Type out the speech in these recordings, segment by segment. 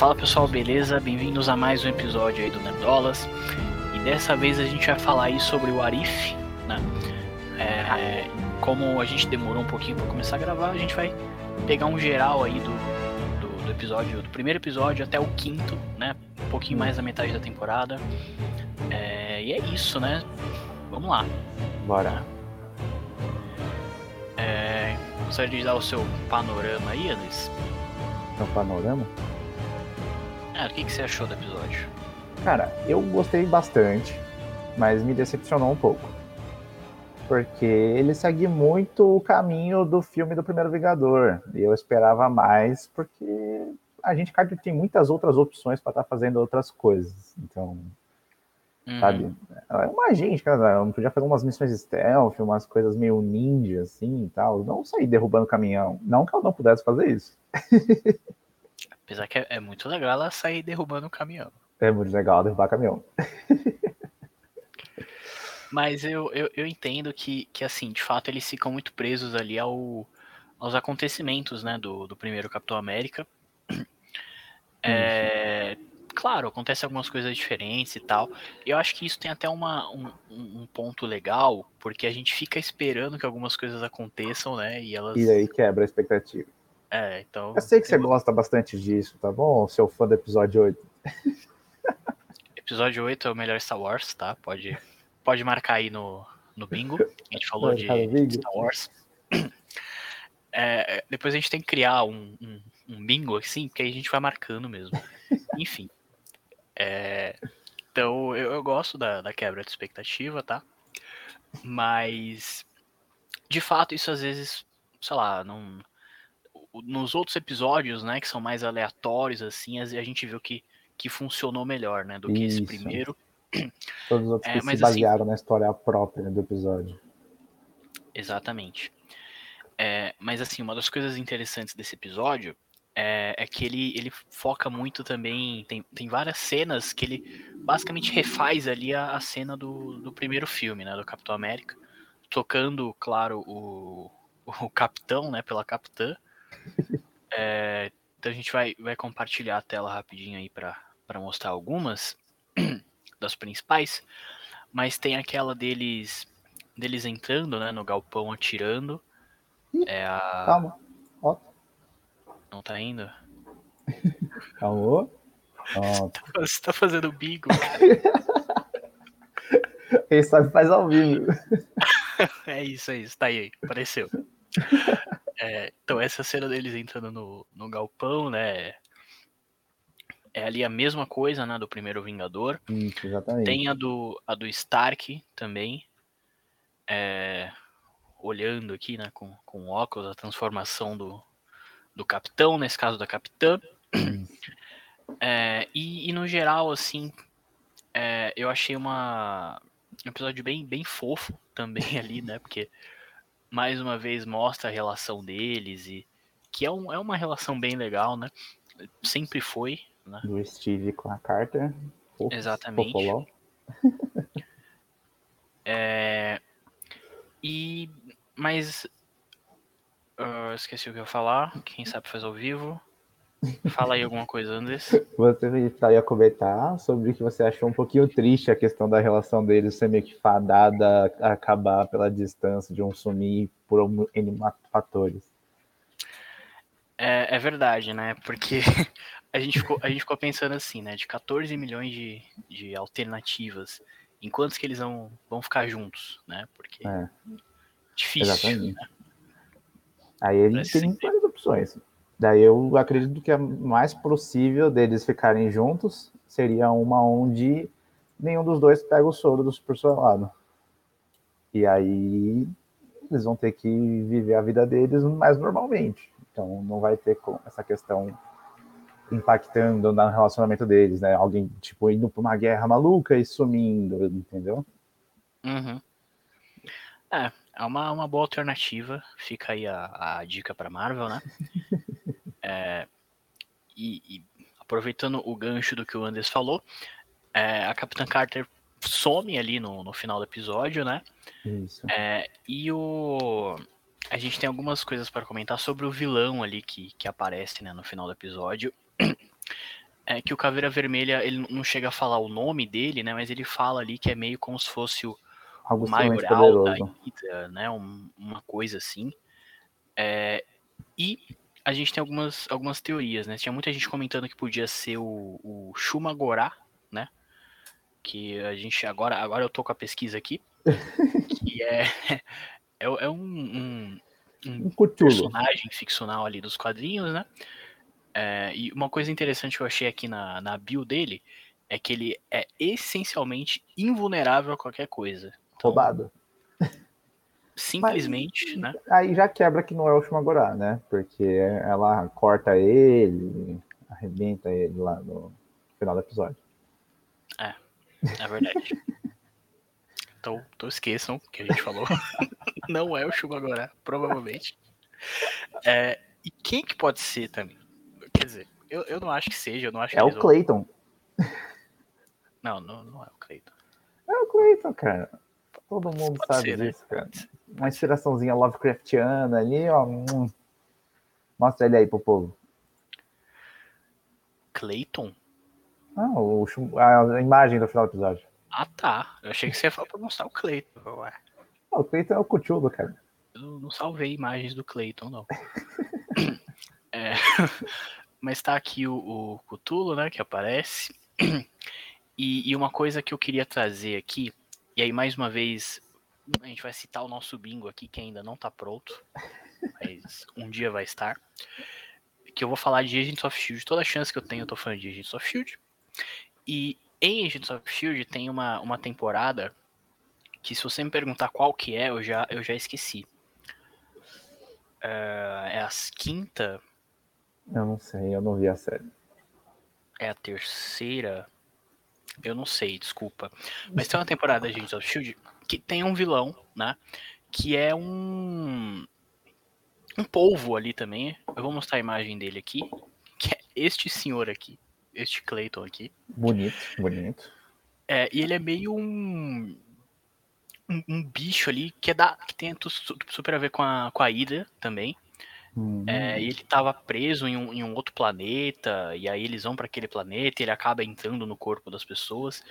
Fala pessoal, beleza? Bem-vindos a mais um episódio aí do Nerdolas. E dessa vez a gente vai falar aí sobre o Arif, né? É, como a gente demorou um pouquinho para começar a gravar, a gente vai pegar um geral aí do, do, do, episódio, do primeiro episódio até o quinto, né? Um pouquinho mais da metade da temporada. É, e é isso, né? Vamos lá. Bora. É, gostaria de dar o seu panorama aí, Andres? Meu panorama? Ah, o que, que você achou do episódio? Cara, eu gostei bastante, mas me decepcionou um pouco. Porque ele segue muito o caminho do filme do Primeiro Vingador. E eu esperava mais, porque a gente tem muitas outras opções para estar tá fazendo outras coisas. Então, uhum. sabe? É uma gente, cara, não podia fazer umas missões stealth, umas coisas meio ninja, assim e tal. Não sair derrubando caminhão. Não que ela não pudesse fazer isso. Apesar que é, é, muito legal ela sair derrubando o caminhão. É muito legal derrubar caminhão. Mas eu, eu, eu, entendo que, que, assim, de fato, eles ficam muito presos ali ao, aos acontecimentos, né, do, do primeiro Capitão América. É, claro, acontecem algumas coisas diferentes e tal. Eu acho que isso tem até uma, um, um, ponto legal, porque a gente fica esperando que algumas coisas aconteçam, né? E elas. E aí quebra a expectativa. É, então. Eu sei que você gosta bastante disso, tá bom? Seu fã do episódio 8. episódio 8 é o melhor Star Wars, tá? Pode, pode marcar aí no, no bingo. A gente falou de Star Wars. É, depois a gente tem que criar um, um, um, bingo assim, porque aí a gente vai marcando mesmo. Enfim. É, então eu, eu gosto da, da quebra de expectativa, tá? Mas de fato isso às vezes, sei lá, não nos outros episódios, né, que são mais aleatórios, assim, a, gente viu que, que funcionou melhor, né, do que Isso. esse primeiro. Todos os outros é, que se assim basearam assim, na história própria do episódio. Exatamente. É, mas assim, uma das coisas interessantes desse episódio é, é, que ele, ele foca muito também. Tem, tem várias cenas que ele basicamente refaz ali a, a cena do, do primeiro filme, né? Do Capitão América. Tocando, claro, o, o capitão, né? Pela capitã. É, então a gente vai, vai compartilhar a tela rapidinho aí para mostrar algumas das principais. Mas tem aquela deles deles entrando né, no galpão atirando. É a... Calma. Ó. Não tá indo? Calma. Você tá fazendo bigo, Quem sabe faz ao vivo. é isso, é isso. Tá aí, apareceu. É, então, essa cena deles entrando no, no galpão, né? É ali a mesma coisa, né? Do primeiro Vingador. Isso, exatamente. Tem a do, a do Stark também. É, olhando aqui, né? Com, com óculos, a transformação do, do capitão, nesse caso da capitã. É, e, e, no geral, assim, é, eu achei uma, um episódio bem, bem fofo também ali, né? Porque mais uma vez mostra a relação deles e que é, um, é uma relação bem legal, né? Sempre foi, né? Do Steve com a Carter. Exatamente. é, e mas uh, esqueci o que eu ia falar. Quem sabe faz ao vivo. Fala aí alguma coisa, Andres. Você ia comentar sobre o que você achou um pouquinho triste a questão da relação deles ser meio que fadada a acabar pela distância, de um sumir por N fatores. É, é verdade, né? Porque a gente, ficou, a gente ficou pensando assim, né? De 14 milhões de, de alternativas, em quantos que eles vão, vão ficar juntos, né? Porque é. difícil. Exatamente. Né? Aí ele tem várias opções. Daí eu acredito que a mais possível deles ficarem juntos seria uma onde nenhum dos dois pega o soro do super soldado. E aí eles vão ter que viver a vida deles mais normalmente. Então não vai ter essa questão impactando no relacionamento deles, né? Alguém, tipo, indo para uma guerra maluca e sumindo, entendeu? Uhum. É, é uma, uma boa alternativa. Fica aí a, a dica para Marvel, né? É, e, e, aproveitando o gancho do que o Anders falou, é, a Capitã Carter some ali no, no final do episódio, né? Isso. É, e o. A gente tem algumas coisas para comentar sobre o vilão ali que, que aparece né, no final do episódio. é que o Caveira Vermelha, ele não chega a falar o nome dele, né? Mas ele fala ali que é meio como se fosse o, Algo extremamente maioral da poderoso. Hydra, né? Um- uma coisa assim. É, e a gente tem algumas, algumas teorias, né? Tinha muita gente comentando que podia ser o, o Shumagorá, né? Que a gente agora, agora eu tô com a pesquisa aqui, que é, é, é um, um, um Um personagem ficcional ali dos quadrinhos, né? É, e uma coisa interessante que eu achei aqui na, na bio dele é que ele é essencialmente invulnerável a qualquer coisa. Roubado. Simplesmente, né? Aí já quebra que não é o Shumagorá, né? Porque ela corta ele, arrebenta ele lá no final do episódio. É verdade. Então, então esqueçam o que a gente falou. Não é o Shumagorá, provavelmente. É, e quem que pode ser também? Quer dizer, eu, eu não acho que seja, eu não acho É o Clayton. Não, não, não é o Cleiton. É o Clayton, cara. Todo mundo Pode sabe ser, né? disso, cara. Uma inspiraçãozinha Lovecraftiana ali, ó. hum. Mostra ele aí pro povo. Clayton? Ah, o, a imagem do final do episódio. Ah, tá. Eu achei que você ia falar pra mostrar o Clayton. Ué, Ah, o Clayton é o Cthulhu, cara. eu não salvei imagens do Clayton, não. É, mas tá aqui o, o Cthulhu, né, que aparece. E, e uma coisa que eu queria trazer aqui, e aí mais uma vez, a gente vai citar o nosso bingo aqui, que ainda não tá pronto, mas um dia vai estar. Que eu vou falar de Agents of Shield. Toda chance que eu tenho, eu tô falando de Agents of Shield. E em Agents of Shield tem uma, uma temporada que se você me perguntar qual que é, eu já, eu já esqueci. É, é a quinta, Eu não sei, eu não vi a série. é a terceira. Eu não sei, desculpa. Mas tem uma temporada de Agents of Shield que tem um vilão, né? Que é um. Um polvo ali também. Eu vou mostrar a imagem dele aqui. Que é este senhor aqui. Este Clayton aqui. Bonito, bonito. É, e ele é meio um, um. um bicho ali que, é da, que tem super a ver com a, com a Hydra também. Hum, É, ele tava preso em um, em um outro planeta, e aí eles vão para aquele planeta e ele acaba entrando no corpo das pessoas.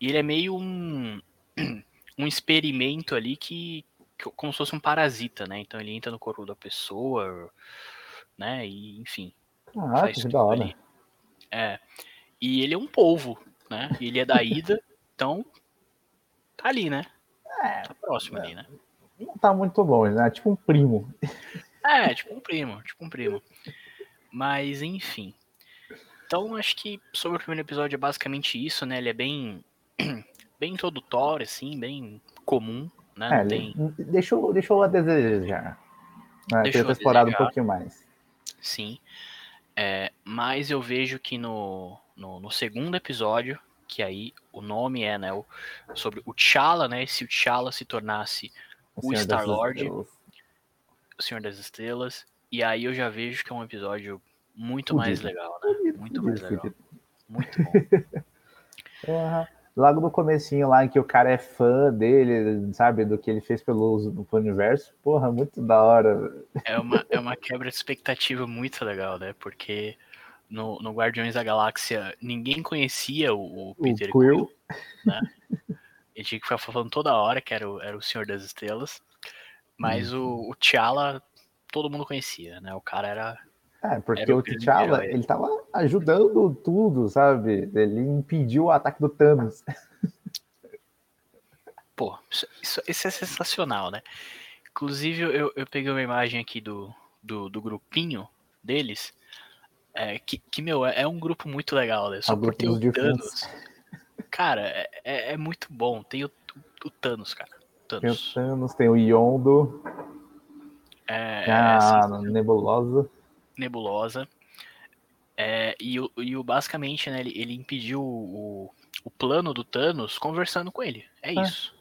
E ele é meio um, um experimento ali que, que- como se fosse um parasita, né? Então ele entra no corpo da pessoa, né? E enfim. Ah, que da hora. ali. É. E ele é um polvo, né? Ele é da ida, então tá ali, né? Tá próximo ali, né? Não tá muito longe, né? Tipo um primo. É, tipo um primo, tipo um primo. Mas, enfim. Então, acho que sobre o primeiro episódio é basicamente isso, né? Ele é bem, bem introdutório, assim, bem comum, né? É, tem, deixou, deixou a desejar. Né? Deixou ter explorado um pouquinho mais. sim. É, mas eu vejo que no, no, no segundo episódio, que aí o nome é, né? O, sobre o T'Challa, né? Se o T'Challa se tornasse O das Star-Lord. Estrelas. O Senhor das Estrelas, e aí eu já vejo que é um episódio muito mais legal, né? Muito mais legal. Muito bom. Logo no comecinho lá, em que o cara é fã dele, sabe, do que ele fez pelo, pelo universo. Porra, muito da hora. É uma, é uma quebra de expectativa muito legal, né? Porque no, no Guardiões da Galáxia ninguém conhecia o, o Peter Quill. Quill, né? Ele tinha que ficar falando toda hora que era o, era o Senhor das Estrelas. Mas o, o T'Challa todo mundo conhecia, né? O cara era. É, porque Era o o T'Challa, ele tava ajudando tudo, sabe? Ele impediu o ataque do Thanos. Pô, isso, isso- é sensacional, né? Inclusive, eu, eu peguei uma imagem aqui do, do, do grupinho deles. É, que, que, meu, é, é um grupo muito legal, né? Só o por ter o. Thanos. Cara, é, é, é muito bom. Tem o, o Thanos, cara. Tem o Thanos. Thanos, tem o Yondo, É, é, a assim, Nebulosa. nebulosa. É, e, o, e o basicamente, né, ele, ele impediu o, o plano do Thanos conversando com ele. É É. isso.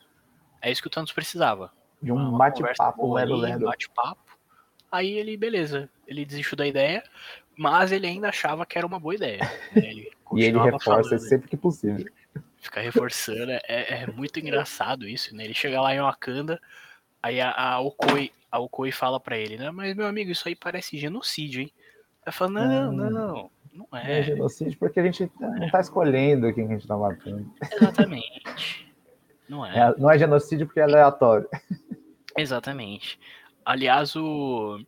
É isso que o Thanos precisava. De um bate-papo um lero. bate-papo. Aí ele, beleza, ele desistiu da ideia, mas ele ainda achava que era uma boa ideia. né? Ele E ele reforça sempre que possível. Fica reforçando, é, é muito engraçado isso, né? Ele chega lá em Wakanda, aí a, a Okoi, a Okoi fala pra ele, né? Mas meu amigo, isso aí parece genocídio, hein? Ela fala, não, Hum. não, Não Não é. é genocídio porque a gente não tá escolhendo quem a gente tá matando. Exatamente. Não é. É, não é genocídio porque é aleatório. Exatamente. Aliás, o.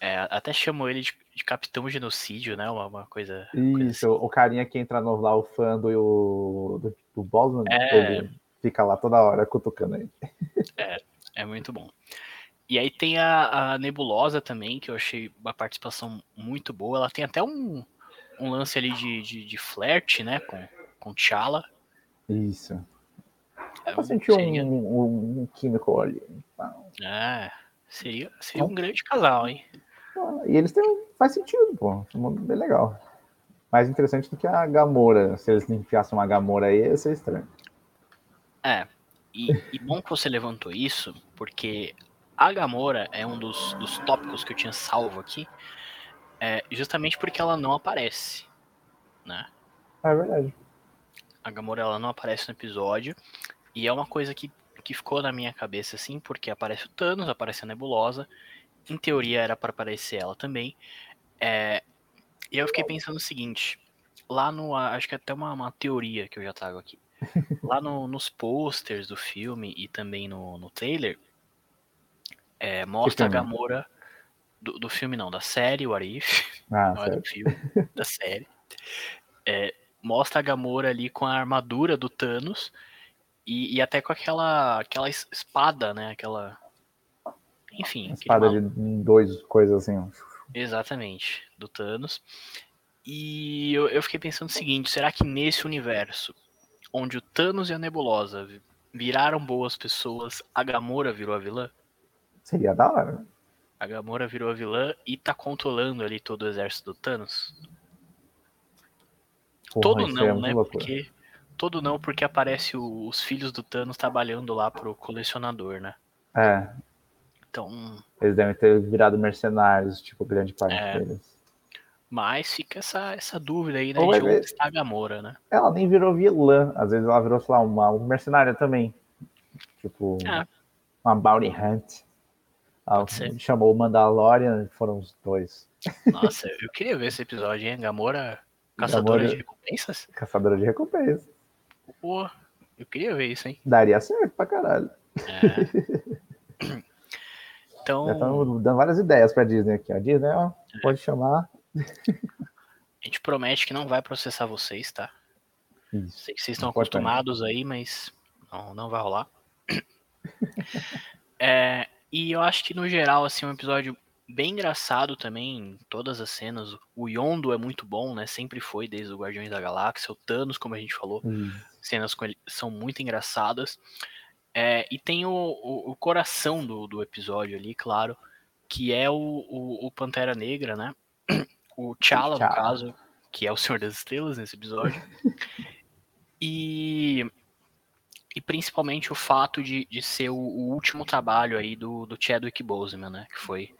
é, até chamam ele de, de Capitão Genocídio, né? Uma, uma coisa. coisa Isso, o carinha que entra no, lá, o fã do, do, do Bosman, É. ele fica lá toda hora cutucando ele. É muito bom. E aí tem a, a Nebulosa também, que eu achei uma participação muito boa. Ela tem até um, um lance ali de, de, de flerte, né? Com, com T'Challa. Isso. É, Eu senti um, seria, um, um químico ali. é, seria, seria um grande casal, hein? E eles têm. um- Faz sentido, pô. É um bem legal. Mais interessante do que a Gamora. Se eles enfiassem uma Gamora aí, ia ser estranho. É. E, e bom que você levantou isso, porque a Gamora é um dos, dos tópicos que eu tinha salvo aqui, é, justamente porque ela não aparece, né? É verdade. A Gamora ela não aparece no episódio, e é uma coisa que, que ficou na minha cabeça assim, porque aparece o Thanos, aparece a Nebulosa, em teoria era para aparecer ela também. É, e eu fiquei pensando o seguinte, lá no, acho que é até uma, uma teoria que eu já trago aqui. Lá no- nos posters do filme e também no, no trailer, é, mostra a? Gamora do, do filme não, da série, o Arif, Ah, não é do filme, da série. É, mostra a Gamora ali com a armadura do Thanos e, e até com aquela, aquela es- espada, né? Aquela. Enfim. Espada mal- de dois coisas assim. Exatamente, do Thanos. E eu, eu fiquei pensando o seguinte: será que nesse universo, onde o Thanos e a Nebulosa vi- viraram boas pessoas, a Gamora virou a vilã? Seria da hora. né? A Gamora virou a vilã e tá controlando ali todo o exército do Thanos? Porra, Todo é não, muito né? loucura. Porque. Todo não, porque aparece o- os filhos do Thanos trabalhando lá pro colecionador, né? É, Então. eles devem ter virado mercenários, tipo, grande parte É. deles. Mas fica essa, essa dúvida aí, né? Ou de onde está a Gamora, né? Ela nem virou vilã. Às vezes ela virou, sei lá, uma uma mercenária também. Tipo, É. uma bounty hunt. Ela chamou o Mandalorian, foram os dois. Nossa, eu queria ver esse episódio, hein? Gamora caçadora Gamora- de recompensas? Caçadora de recompensa. Pô, eu queria ver isso, hein? Daria certo pra caralho. É. Já Então, estamos dando várias ideias pra Disney aqui. A Disney, ó, pode chamar. a gente promete que não vai processar vocês, tá? Isso. Sei que vocês estão Importante. acostumados aí, mas não, não vai rolar. É, e eu acho que no geral, assim, é um episódio bem engraçado também, em todas as cenas. O Yondo é muito bom, né? Sempre foi desde o Guardiões da Galáxia. O Thanos, como a gente falou, Isso. cenas com ele são muito engraçadas. É, e tem o, o, o coração do, do episódio ali, claro, que é o, o, Pantera Negra, né? O T'Challa, no caso, que é o Senhor das Estrelas nesse episódio. E, e principalmente o fato de, de ser o, último trabalho aí do, do Chadwick Boseman, né? Que foi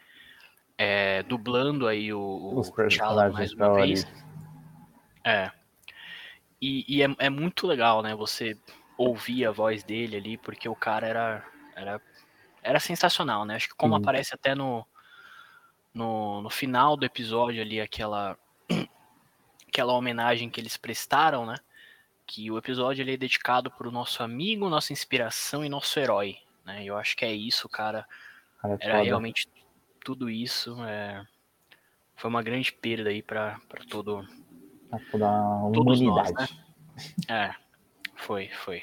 é, dublando aí o, o T'Challa mais uma vez. É. E, e é, é muito legal, né? Você ouvir a voz dele ali, porque o cara era, era, era sensacional, né? Acho que como Sim. aparece até no, no, no final do episódio ali, aquela, aquela homenagem que eles prestaram, né? Que o episódio ele é dedicado para o nosso amigo, nossa inspiração e nosso herói, né? Eu acho que é isso, cara. Cara, é Era foda. realmente tudo isso. É... Foi uma grande perda aí para todo, Pra toda a Todos nós, humanidade. É, foi, foi.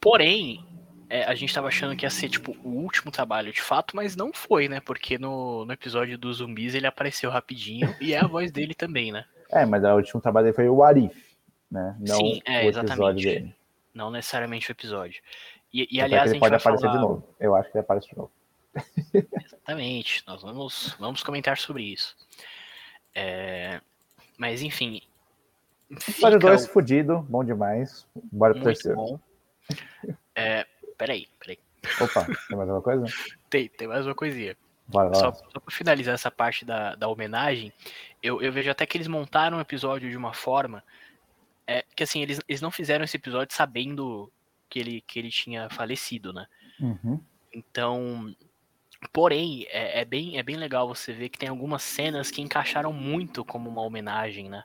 Porém, é, a gente tava achando que ia ser, tipo, o último trabalho de fato, mas não foi, né? Porque no, no episódio dos zumbis ele apareceu rapidinho e é a voz dele também, né? É, mas o último trabalho dele foi o Arif, né? Não Sim, é, o exatamente. dele. Não necessariamente o episódio. E, e Até aliás, que a ele gente pode aparecer falar... de novo. Eu acho que ele aparece de novo. Exatamente, nós vamos, vamos comentar sobre isso. É, Mas, enfim... Episódio fica 2, fudido, bom demais. Bora pro muito terceiro. bom. É, peraí, peraí. Opa, tem mais alguma coisa? Tem, tem mais uma coisinha. Bora lá. Só, só pra finalizar essa parte da, da homenagem, eu, eu vejo até que eles montaram o episódio de uma forma é, que assim, eles, eles não fizeram esse episódio sabendo que ele, que ele tinha falecido, né? Uhum. Então, Porém, é, é, bem, é bem legal você ver que tem algumas cenas que encaixaram muito como uma homenagem, né?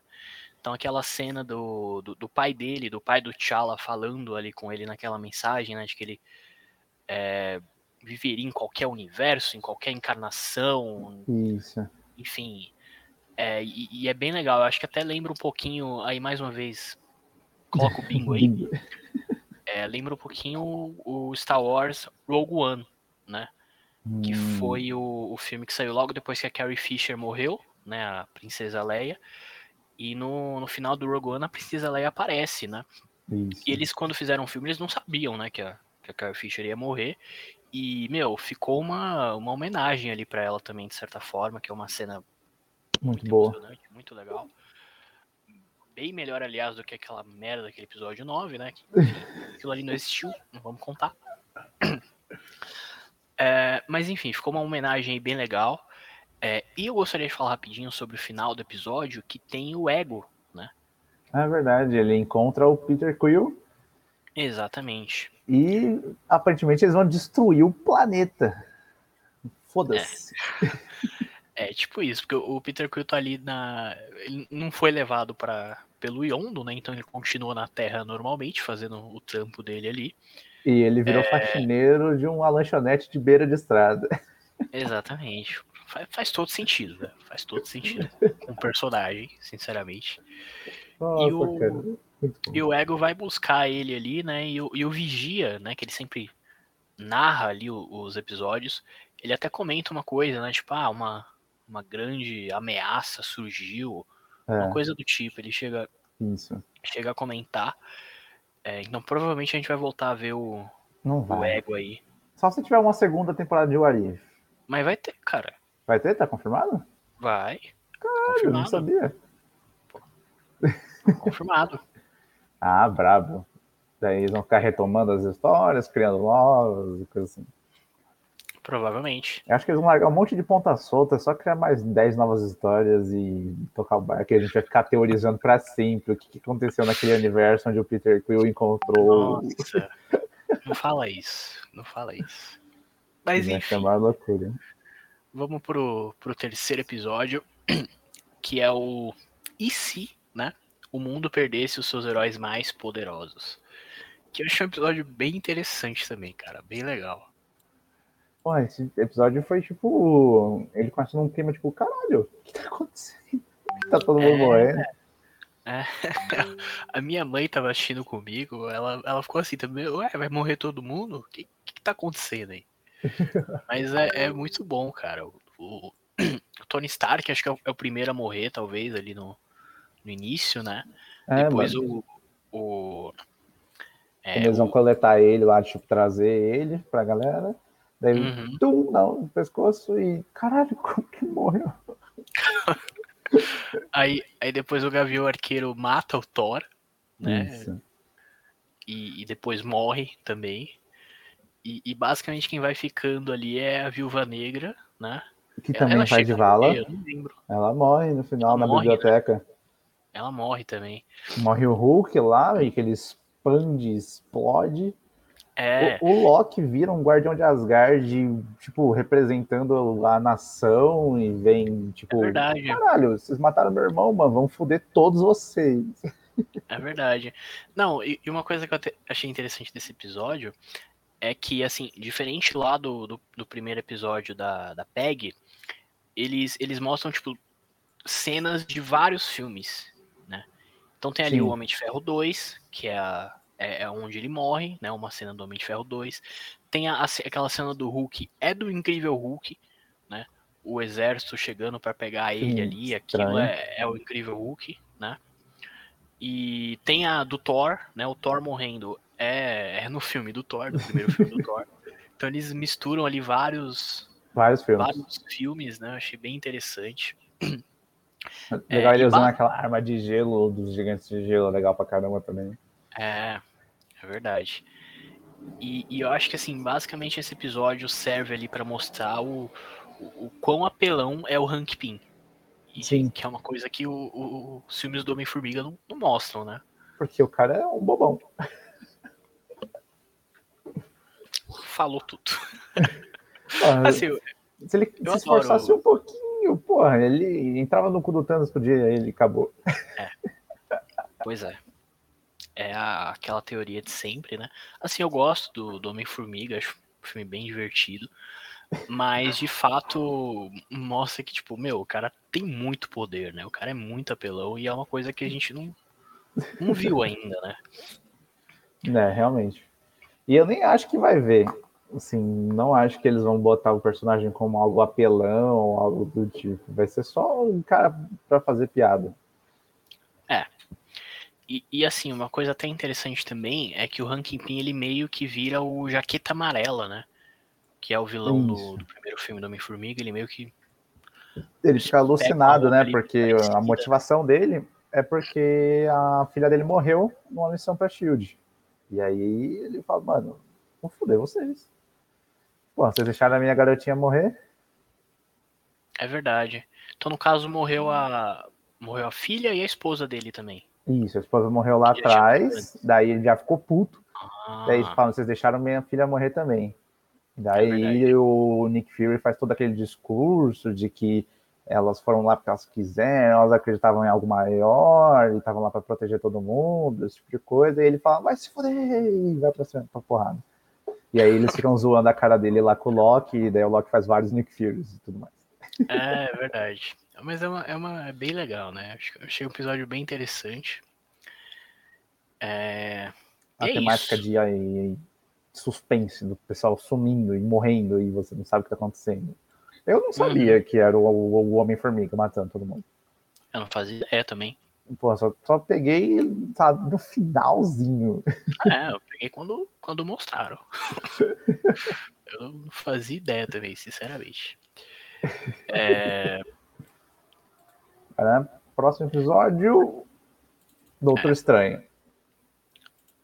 Então aquela cena do, do, do pai dele, do pai do T'Challa falando ali com ele naquela mensagem, né? De que ele é, viveria em qualquer universo, em qualquer encarnação. Isso. Enfim. É, e, e, é bem legal. Eu acho que até lembra um pouquinho, aí mais uma vez, coloca o bingo aí. é, lembra um pouquinho o Star Wars Rogue One, né? Hum. Que foi o, o filme que saiu logo depois que a Carrie Fisher morreu, né? A princesa Leia. E no, no final do Rogue One a princesa Leia aparece, né? Isso. E eles, quando fizeram o filme, eles não sabiam, né? Que a, que a Carrie Fisher ia morrer. E, meu, ficou uma, uma homenagem ali para ela também, de certa forma, que é uma cena muito, muito boa. Muito legal. Bem melhor, aliás, do que aquela merda daquele episódio 9, né? Que, aquilo ali não existiu, não vamos contar. É, mas enfim, ficou uma homenagem bem legal. É, e eu gostaria de falar rapidinho sobre o final do episódio, que tem o Ego, né? É verdade, ele encontra o Peter Quill Exatamente. E aparentemente eles vão destruir o planeta. Foda-se. É. é. tipo isso, porque o Peter Quill tá ali na. Ele não foi levado para pelo Yondo, né? Então ele continua na Terra normalmente, fazendo o trampo dele ali. E ele virou é... faxineiro de uma lanchonete de beira de estrada. Exatamente. Faz, faz todo sentido, né? Faz todo sentido. Um personagem, sinceramente. Nossa, e o... E o Ego vai buscar ele ali, né? E o, e o Vigia, né? Que ele sempre narra ali os, os episódios. Ele até comenta uma coisa, né? Tipo, ah, uma, uma grande ameaça surgiu. É. Uma coisa do tipo. Ele chega, Isso. chega a comentar. É, então provavelmente a gente vai voltar a ver o, Não o Ego aí. Só se tiver uma segunda temporada de Warif. Mas vai ter, cara. Vai ter? Tá confirmado? Vai. Caralho, confirmado. não sabia. Confirmado. Ah, brabo. Daí eles vão ficar retomando as histórias, criando novas e coisas assim. Provavelmente. Eu acho que eles vão largar um monte de ponta solta, só criar mais 10 novas histórias e tocar o barco. A gente vai ficar teorizando para sempre o que, que, aconteceu naquele universo onde o Peter Quill encontrou. Nossa. não fala isso. Não fala isso. Mas vai enfim. Chamar loucura. Vamos pro, pro terceiro episódio, que é o E se, né? o mundo perdesse os seus heróis mais poderosos. Que eu achei um episódio bem interessante também, cara. Bem legal. Pô, esse episódio foi tipo. Ele começou num clima tipo, caralho, o que tá acontecendo? Tá todo mundo é... morrendo. É. A minha mãe tava assistindo comigo, ela, ela ficou assim também, ué, vai morrer todo mundo? O que, que tá acontecendo aí? Mas é, é, muito bom, cara. O, o, o Tony Stark, acho que é o, é o, primeiro a morrer, talvez, ali no, no início, né? É, Depois o. o é, eles vão coletar ele lá, tipo, trazer ele pra galera. Daí, uhum. tum, dá no pescoço e. Caralho, como que morreu? aí, aí depois o Gavião Arqueiro mata o Thor, né? E, e depois morre também. E, e, basicamente quem vai ficando ali é a Viúva Negra, né? Que ela, também ela faz de vala. Ela morre no final ela na morre, né? biblioteca. Né? Ela morre também. Morre o Hulk lá, e que ele expande, explode. É. O, o, Loki vira um guardião de Asgard, tipo, representando a nação e vem, tipo, é verdade. caralho, vocês mataram meu irmão, mano, vão foder todos vocês. É verdade. Não, e, e uma coisa que eu achei interessante desse episódio é que, assim, diferente lá do, do, do primeiro episódio da, da PEG, eles, eles mostram, tipo, cenas de vários filmes. Então tem ali Sim. o Homem de Ferro 2, que é, a, é, é, onde ele morre, né? Uma cena do Homem de Ferro 2. Tem a, a, aquela cena do Hulk, é do Incrível Hulk, né? O exército chegando para pegar ele ali, aquilo é, é, o Incrível Hulk, né? E tem a do Thor, né? O Thor morrendo é, é no filme do Thor, no primeiro filme do Thor. Então eles misturam ali vários vários filmes, vários filmes né? Eu achei bem interessante. Legal é, ele usando aquela arma de gelo dos gigantes de gelo, legal pra caramba também. É, é verdade. E, e eu acho que assim, basicamente esse episódio serve ali para mostrar o, o, o, quão apelão é o Hank Pym. E, Sim. Que é uma coisa que o, o, os filmes do Homem-Formiga não, não mostram, né? Porque o cara é um bobão. Falou tudo. Porra, assim, se ele se esforçasse um pouquinho, porra, ele entrava no cu do Thanos pro dia e ele acabou. É. Pois é. É a, aquela teoria de sempre, né? Assim, eu gosto do, do Homem-Formiga, acho um filme bem divertido. Mas de fato mostra que, tipo, meu, o cara tem muito poder, né? O cara é muito apelão e é uma coisa que a gente não, não viu ainda, né? É, realmente. E eu nem acho que vai ver. Assim, não acho que eles vão botar o personagem como algo apelão ou algo do tipo. Vai ser só um cara para fazer piada. É. E, e, assim, uma coisa até interessante também é que o Rankin Pin ele meio que vira o Jaqueta Amarela, né? que é o vilão do, do, primeiro filme do Homem-Formiga, ele meio que. Ele fica alucinado, né? Porque a motivação dele é porque a filha dele morreu numa missão pra Shield. E aí ele fala, mano, vou foder vocês. Pô, vocês deixaram a minha garotinha morrer? É verdade. Então, no caso, morreu a. Morreu a filha e a esposa dele também. Isso, a esposa morreu lá atrás, daí ele já ficou puto. Ah. Daí eles falam, vocês deixaram minha filha morrer também. Daí é o Nick Fury faz todo aquele discurso de que elas foram lá porque elas quiseram, elas acreditavam em algo maior, e estavam lá para proteger todo mundo, esse tipo de coisa, e ele fala, vai se fuder, e vai pra, cima, pra porrada. E aí eles ficam zoando a cara dele lá com o Loki, e daí o Loki faz vários Nick Furies e tudo mais. É, é verdade. Mas é, uma, é, uma, é bem legal, né? Achei um episódio bem interessante. É... A é temática isso. de suspense do pessoal sumindo e morrendo e você não sabe o que tá acontecendo. Eu não sabia uhum. que era o, o, o Homem-Formiga matando todo mundo. Eu não fazia ideia também. Pô, só, só peguei tá, no finalzinho. É, eu peguei quando, quando mostraram. eu não fazia ideia também, sinceramente. É... é próximo episódio, Doutor é. Estranho.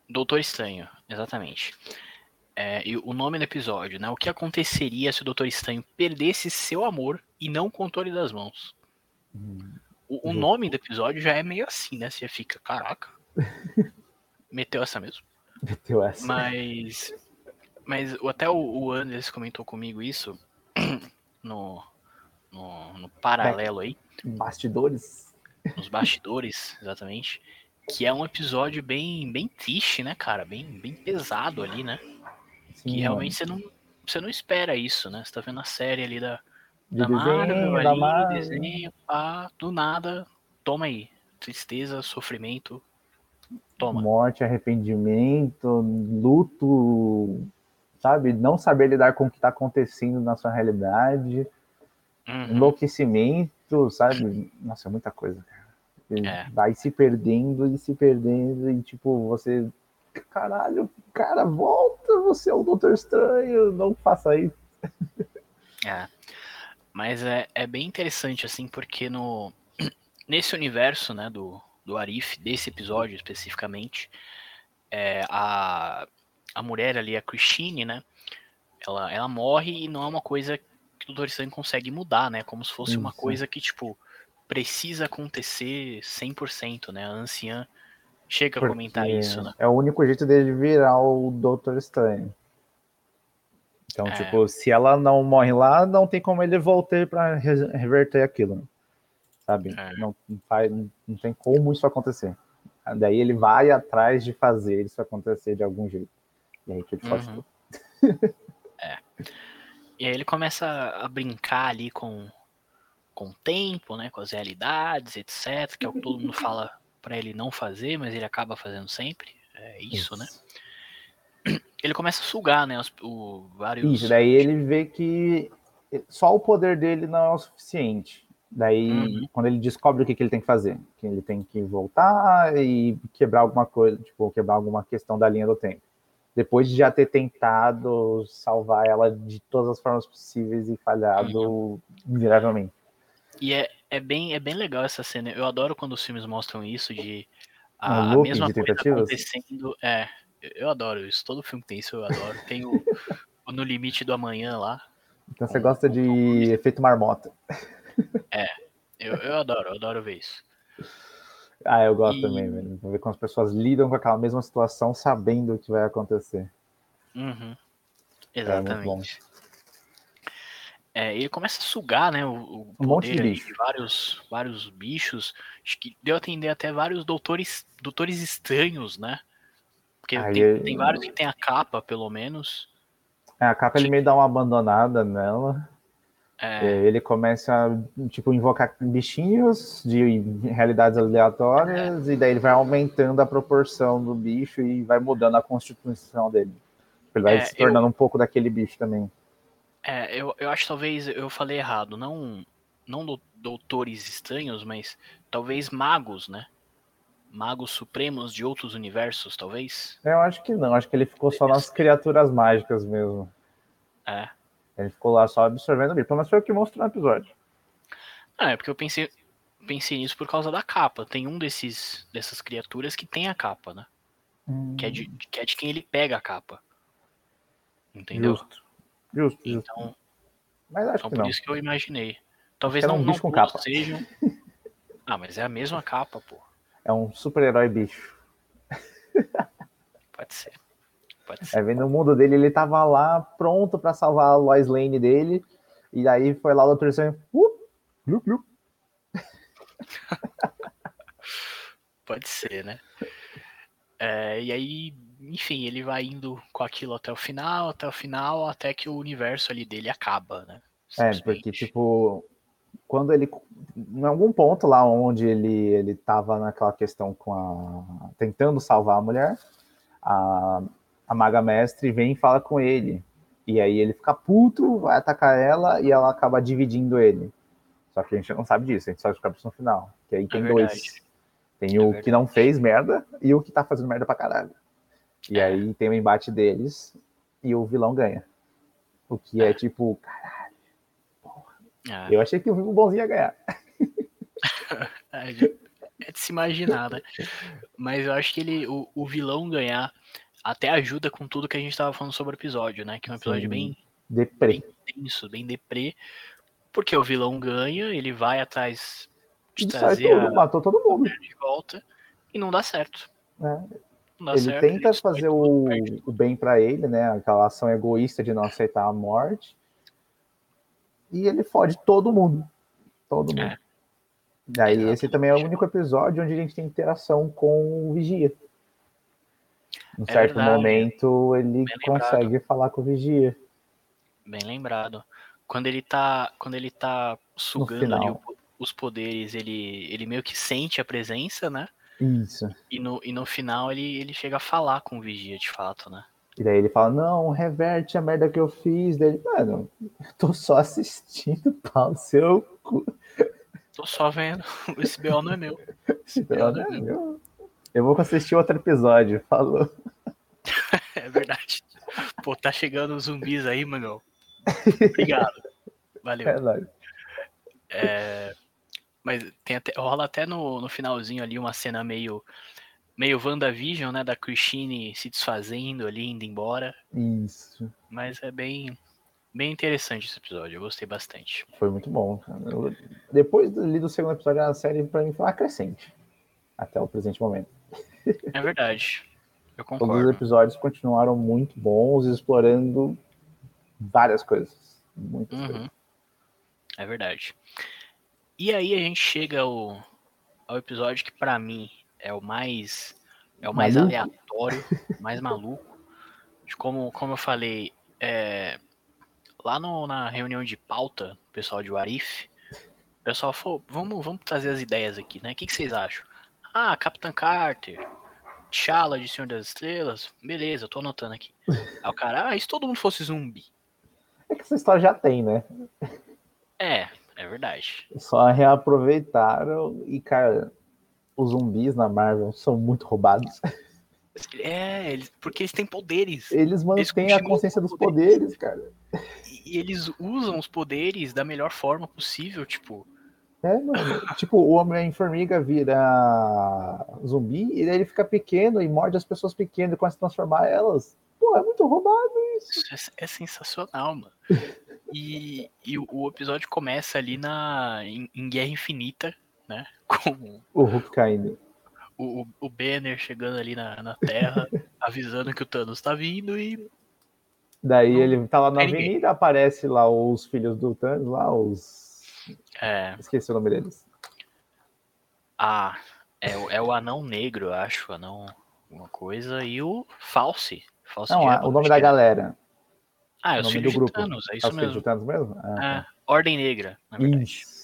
Doutor Estranho, exatamente. É, e o nome do episódio, né? O que aconteceria se o Doutor Estranho perdesse seu amor e não o controle das mãos? Hum. O, o, nome do episódio já é meio assim, né? Você fica, caraca. Meteu essa mesmo. Meteu essa. Mas. Mas até o, o Anderson comentou comigo isso no, no, no paralelo aí. Bastidores. Nos bastidores, exatamente. Que é um episódio bem, bem triste, né, cara? Bem, bem pesado ali, né? Sim, que realmente você não, você não espera isso, né? Você tá vendo a série ali da, de da Marvel, ali, Marvel. desenho, pá, do nada, toma aí. Tristeza, sofrimento, toma. Morte, arrependimento, luto, sabe? Não saber lidar com o que tá acontecendo na sua realidade, uhum. enlouquecimento, sabe? Nossa, é muita coisa, cara. É. Vai se perdendo e se perdendo e, tipo, você caralho, cara, volta, você é o Doutor Estranho, não faça isso. É. Mas é, é bem interessante, assim, porque no nesse universo, né, do, do Arif, desse episódio especificamente, é, a, a mulher ali, a Christine, né, ela, ela morre e não é uma coisa que o Doutor Estranho consegue mudar, né, como se fosse isso. uma coisa que, tipo, precisa acontecer 100%, né, a anciã chega a comentar isso, né? É o único jeito dele virar o Doutor Estranho. Então, é. tipo, se ela não morre lá, não tem como ele voltar para reverter aquilo. Né? Sabe? É. Não, faz, não tem como isso acontecer. Daí ele vai atrás de fazer isso acontecer de algum jeito. E aí que ele faz uhum. tudo. é. E aí ele começa a brincar ali com, com o tempo, né? Com as realidades, etc. Que é o que todo mundo fala para ele não fazer, mas ele acaba fazendo sempre. É isso, isso. né? Ele começa a sugar, né? Os, o, vários. Isso, daí ele vê que só o poder dele não é o suficiente. Daí, uhum. quando ele descobre o que, que ele tem que fazer, que ele tem que voltar e quebrar alguma coisa, tipo, quebrar alguma questão da linha do tempo. Depois de já ter tentado salvar ela de todas as formas possíveis e falhado uhum. miseravelmente. E é, é, bem, é bem legal essa cena. Eu adoro quando os filmes mostram isso de a, a mesma de coisa acontecendo. É, eu adoro isso. Todo filme tem isso, eu adoro. Tem o, o No Limite do Amanhã lá. Então você gosta de efeito marmota. É, eu, eu adoro, eu adoro ver isso. Ah, eu gosto e... também, velho. Ver como as pessoas lidam com aquela mesma situação sabendo o que vai acontecer. Uhum. É Exatamente. É É, ele começa a sugar, né, o, o Um monte de bicho. de vários, vários bichos. Acho que deu a atender até vários doutores, doutores estranhos, né? Porque Aí tem, tem vários que tem a capa, pelo menos. É, a capa ele meio dá uma abandonada nela. É, É, Ele começa a tipo, invocar bichinhos de realidades aleatórias, e daí ele vai aumentando a proporção do bicho e vai mudando a constituição dele. Ele vai É, se tornando um pouco daquele bicho também. É, eu, eu acho que talvez eu falei errado. Não, não dou- doutores estranhos, mas talvez magos, né? Magos supremos de outros universos, talvez. Eu acho que não, acho que ele ficou só nas criaturas mágicas mesmo. É. Ele ficou lá só absorvendo o. Pelo menos foi o que mostrou no episódio. Ah, é porque eu pensei, pensei nisso por causa da capa. Tem um desses dessas criaturas que tem a capa, né? Que é de, que é de quem ele pega a capa. Entendeu? Justo. Justo, justo. Então, Mas acho então que por não. isso que eu imaginei. Talvez era não, um não bicho com todos capa. sejam. Ah, mas é a mesma capa, pô. É um super-herói bicho. Pode ser. Pode ser. É, vendo o mundo dele, ele tava lá pronto pra salvar a Lois Lane dele. E aí foi lá o Doutor Estranho. Uh, glu, glu. Pode ser, né? É, e aí, enfim, ele vai indo com aquilo até o final, até o final, até que o universo ali dele acaba, né? É, porque, tipo, quando ele. Em algum ponto lá onde ele, ele tava naquela questão com a. tentando salvar a mulher, a, a Maga Mestre vem e fala com ele. E aí ele fica puto, vai atacar ela e ela acaba dividindo ele. Só que a gente não sabe disso, a gente só descobre isso no final. Que aí tem dois. verdade. Tem É o verdade. que não fez merda e o que tá fazendo merda pra caralho. E É. aí tem o embate deles e o vilão ganha. O que é, É. tipo, Ah, eu achei que o bonzinho ia ganhar. é, de, é de se imaginar, né? Mas eu acho que ele, o, o vilão ganhar até ajuda com tudo que a gente tava falando sobre o episódio, né? Que é um episódio Sim. bem Deprê. tenso, bem deprê. Porque o vilão ganha, ele vai atrás de Isso trazer tudo, a matou todo mundo. de volta e não dá certo. né? Ele tenta fazer o, o bem pra ele, né? Aquela ação egoísta de não aceitar a morte. E ele fode todo mundo. Todo mundo. É. Daí Exatamente. esse também é o único episódio onde a gente tem interação com o Vigia. Em É certo verdade. momento ele Bem lembrado. consegue falar com o Vigia. Bem lembrado. Quando ele tá, quando ele tá sugando ali os poderes, ele, ele meio que sente a presença, né? Isso. E no, e no final ele, ele chega a falar com o Vigia, de fato, né? E daí ele fala, não, reverte a merda que eu fiz. Daí ele, mano, tô só assistindo pau seu cu. Tô só vendo, esse BO não é meu. Esse BO não é meu. eu, vou assistir outro episódio. Falou. É verdade. Pô, tá chegando os zumbis aí, mano. Obrigado. Valeu. É. É, mas tem até, rola até no, no finalzinho ali uma cena meio meio WandaVision, né? Da Christine se desfazendo ali, indo embora. Isso. Mas é bem, bem interessante esse episódio. Eu gostei bastante. Foi muito bom. cara. Eu- depois ali do segundo episódio, a série pra mim foi uma crescente. Até o presente momento. É verdade. Eu Todos concordo. os episódios continuaram muito bons, explorando várias coisas. Muitas coisas. Uhum. É verdade. E aí a gente chega ao, ao episódio que pra mim é o mais é o mais Maluco? aleatório, mais maluco. De Como, como eu falei, é, lá no- na reunião de pauta, o pessoal de Warif, o pessoal falou, vamos, vamos trazer as ideias aqui, né? O que, que vocês acham? Ah, Capitã Carter, T'Challa de Senhor das Estrelas, beleza, eu tô anotando aqui. Aí o cara, ah, e se todo mundo fosse zumbi? É que essa história já tem, né? É, é verdade. Só reaproveitaram e, cara, os zumbis na Marvel são muito roubados. É, eles, porque eles têm poderes. Eles mantêm a continuam consciência dos poderes, cara. E, e eles usam os poderes da melhor forma possível, tipo. É, mano. tipo, o Homem-Formiga vira zumbi e daí ele fica pequeno e morde as pessoas pequenas e começa a transformar elas. Pô, é muito roubado isso. Isso é, é sensacional, mano. E, e o, o episódio começa ali na, em, em Guerra Infinita, né? Com O Hulk caindo. o, o, Banner chegando ali na, na Terra, avisando que o Thanos tá vindo e. Daí ele tá lá na avenida, aparece lá os filhos do Thanos, lá os. É. Esqueci o nome deles. Ah, é, o- é o anão negro, eu acho, anão alguma coisa, e o False. False Não, o nome da galera. Ah, é o os nome filhos do grupo. de Thanos, é É isso filhos mesmo. do Thanos mesmo? Ah, É, Ordem Negra, na verdade. Isso.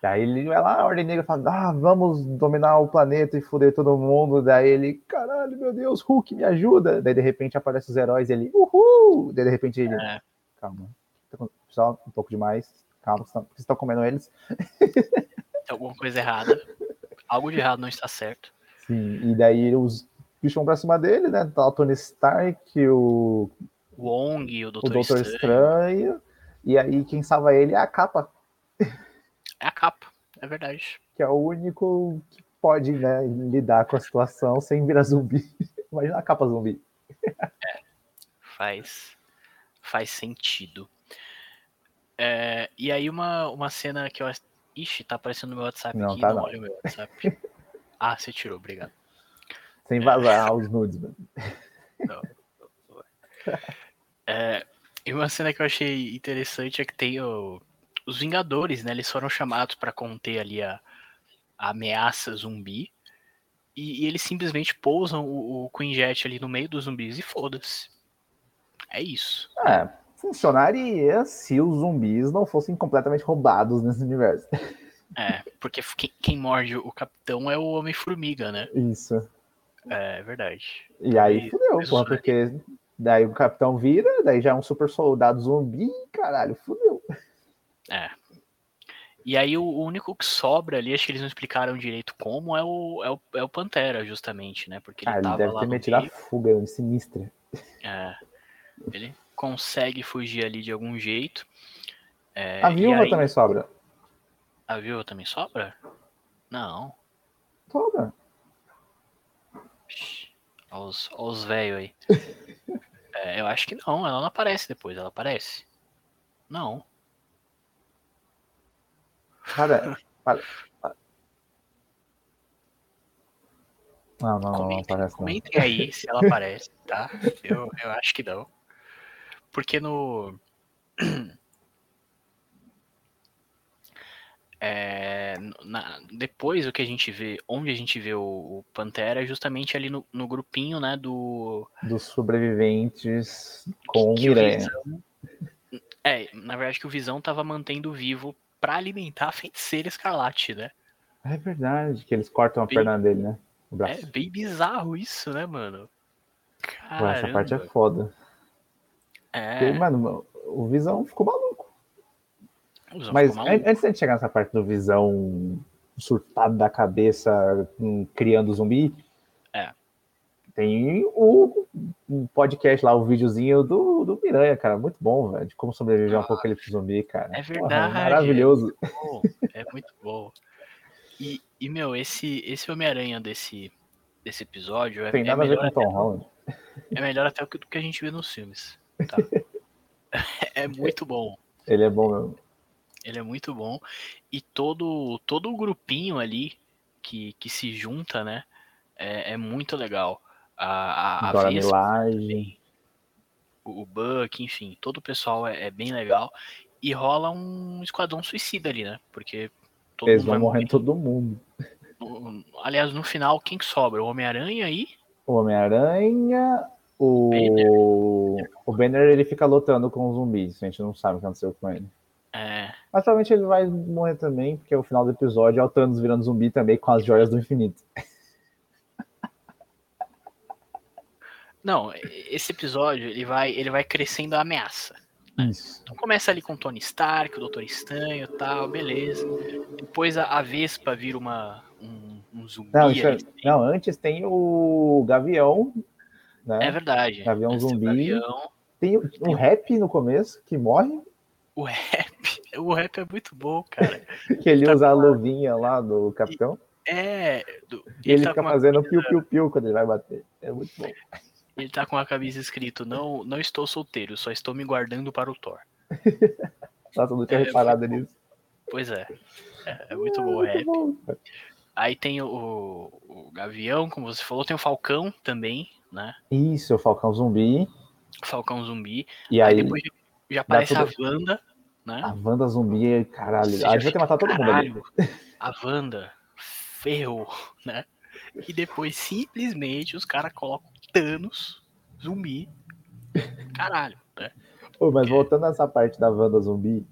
Daí ele vai lá, a Ordem Negra fala, ah, vamos dominar o planeta e foder todo mundo. Daí ele, caralho, meu Deus, Hulk, me ajuda. Daí de repente aparecem os heróis e ele, uhul! Daí de repente ele, É. calma, tá só um pouco demais, calma, vocês estão comendo eles. Tem alguma coisa errada. Algo de errado não está certo. Sim, e daí os bichos vão pra cima dele, né? Tá o Tony Stark, o, Wong, o o Doutor, Doutor Estranho. Estranho, e aí quem salva ele é a capa, É a capa, é verdade. que é o único que pode né, lidar com a situação sem virar zumbi. Imagina a capa zumbi. Faz, faz sentido. É, e aí uma, uma cena que eu... Ixi, tá aparecendo no meu WhatsApp Não, aqui, tá não não. olha o meu WhatsApp. ah, você tirou, obrigado. Sem vazar os nudes, mano. É, e uma cena que eu achei interessante é que tem o- os Vingadores, né? Eles foram chamados pra conter ali a, a ameaça zumbi. E, e eles simplesmente pousam o, o Queen Jet ali no meio dos zumbis e foda-se. É isso. É, funcionaria se os zumbis não fossem completamente roubados nesse universo. É, porque quem, quem morde o capitão é o Homem-Formiga, né? Isso. É verdade. E aí Aí, fudeu, porra, porque daí o capitão vira, daí já é um super soldado zumbi, caralho, fudeu. É. E aí o, único que sobra ali, acho que eles não explicaram direito como, é o, é o, é o Pantera, justamente, né? Porque ele Ah, ele tava deve lá ter metido a fuga ele sinistra. É, ele consegue fugir ali de algum jeito. É, A e viúva aí- também sobra. A viúva também sobra? Não. Sobra. Ixi, Olha os, olha os velhos aí. É, eu acho que não, ela não aparece depois, ela aparece. Não. Cara, para, para. Não, não, não, não Comentem, parece não. comentem aí se ela aparece, tá? Eu, eu acho que não. Porque no. É, na- depois o que a gente vê, onde a gente vê o, o Pantera é justamente ali no, no grupinho, né, do... Dos sobreviventes com que o Miranha. Visão- É, na verdade que o Visão tava mantendo vivo pra alimentar a feiticeira escarlate, né? É verdade, que eles cortam a Bem- perna dele, né? O É braço. bem bizarro isso, né, mano? Pô, essa parte é Caramba. foda. É, Porque, mano, o Visão ficou maluco. Mas antes de chegar nessa parte do Visão surtado da cabeça, hum, criando zumbi, É. tem o, podcast lá, o videozinho do, do Miranha, cara. Muito bom, velho. De como sobreviver a um Ah, apocalipse zumbi, cara. é Porra, verdade. maravilhoso. bom, é muito bom. E, e, meu, esse, esse Homem-Aranha desse, desse episódio é, Tem é nada a ver com Tom Holland. é melhor até do que a gente vê nos filmes. Tá? é muito bom. Ele é bom mesmo. Ele é muito bom. E todo, todo o grupinho ali que, que se junta, né? É, é muito legal. A, a, a Dora Milaje. o o Buck, enfim, todo o pessoal é, é bem legal. E rola um esquadrão suicida ali, né? Porque todo Eles mundo vão morrendo todo mundo. Aliás, no final, quem que sobra? O Homem-Aranha e. O Homem-Aranha, o... o Banner, ele fica lutando com os zumbis. A gente não sabe o que aconteceu com ele. É, Mas provavelmente ele vai morrer também, porque o final do episódio é o Thanos virando zumbi também com as joias do infinito. Não, esse episódio ele vai, ele vai crescendo a ameaça. Isso. Então começa ali com o Tony Stark, o Doutor Estranho e tal, beleza. Depois a, a Vespa vira uma, um, um zumbi. Não, isso é- ali. não, antes tem o Gavião, né? É verdade. Gavião Antes tem o zumbi. Tem o- um rap no começo que morre, O rap. O rap é muito bom, cara. que ele Tá usa a luvinha lá do capitão, É. do- e ele tá fica fazendo piu-piu-piu quando ele vai bater. É muito bom. Ele tá com a camisa escrito: não, não estou solteiro, só estou me guardando para o Thor. Nossa, eu não tinha É, reparado nisso. Pois é. É, é muito bom o Muito rap. bom, cara. Aí tem o, o Gavião, como você falou, tem o Falcão também né? Isso, o Falcão Zumbi. Falcão Zumbi. E aí, Aí depois já aparece tudo- a Wanda, né? a Wanda Zumbi, caralho. Você A gente vai ter matar todo mundo ali. "Caralho, A Wanda ferrou, né? E depois simplesmente os caras colocam Thanos, zumbi. Caralho, né? Pô, mas voltando nessa parte da Wanda Zumbi,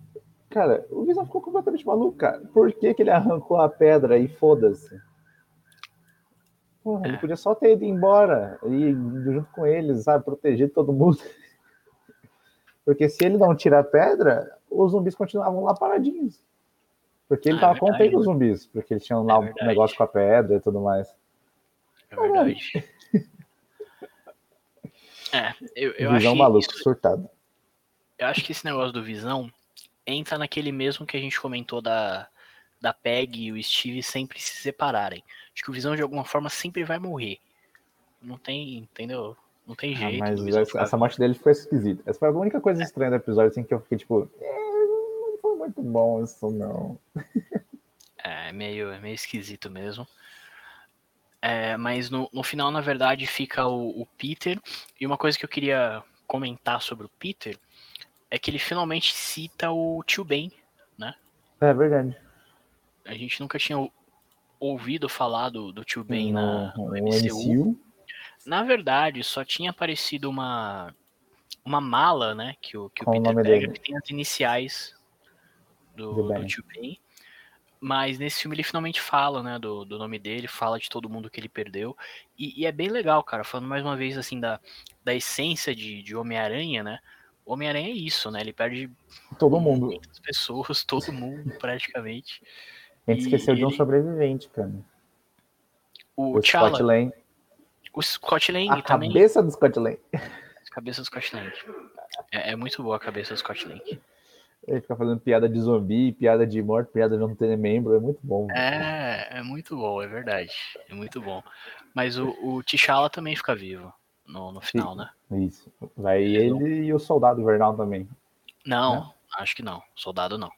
cara, o Visão ficou completamente maluco, cara. Por que, que ele arrancou a pedra e foda-se? Porra, ele É. podia só ter ido embora e junto com eles, sabe? Proteger todo mundo. Porque se ele não tira a pedra, os zumbis continuavam lá paradinhos. Porque ele Ah, é tava verdade, contendo né? os zumbis, porque eles tinham lá É um verdade. negócio com a pedra e tudo mais. É verdade. É, eu, eu Visão maluco, isso- surtado. eu acho que esse negócio do Visão entra naquele mesmo que a gente comentou da, da Peg e o Steve sempre se separarem. Acho que o Visão de alguma forma sempre vai morrer. Não tem, entendeu? Não tem Ah, jeito. mas essa, essa morte dele ficou esquisita. Essa foi a única coisa estranha do episódio, assim, que eu fiquei tipo, "É, não foi muito bom isso, não. É meio, é meio esquisito mesmo. É, mas no, no final, na verdade, fica o, o Peter. E uma coisa que eu queria comentar sobre o Peter é que ele finalmente cita o tio Ben. É verdade. A gente nunca tinha ou- ouvido falar do, do tio Ben na, no, no no MCU. MCU. Na verdade, só tinha aparecido uma, uma mala, né? Que o, que o Peter pega, que tem as iniciais do, Do tio Ben. Mas nesse filme ele finalmente fala, né, do, do nome dele, fala de todo mundo que ele perdeu. E, e é bem legal, cara, falando mais uma vez, assim, da, da essência de, de Homem-Aranha, né? Homem-Aranha é isso, né? Ele perde Todo mundo. muitas pessoas, todo mundo, praticamente. A gente E esqueceu de um ele- sobrevivente, cara. O, O Scott. O Scott Lang A também. cabeça do Scott Lang. Cabeça do Scott Lang. É, é muito boa a cabeça do Scott Lang. Ele fica fazendo piada de zumbi, piada de morte, piada de não ter membro. É muito bom. É, é muito bom, é verdade. É muito bom. Mas o, o T'Challa também fica vivo no, no final, né? Isso. Vai ele e o soldado invernal também. Não, acho que não. Soldado não.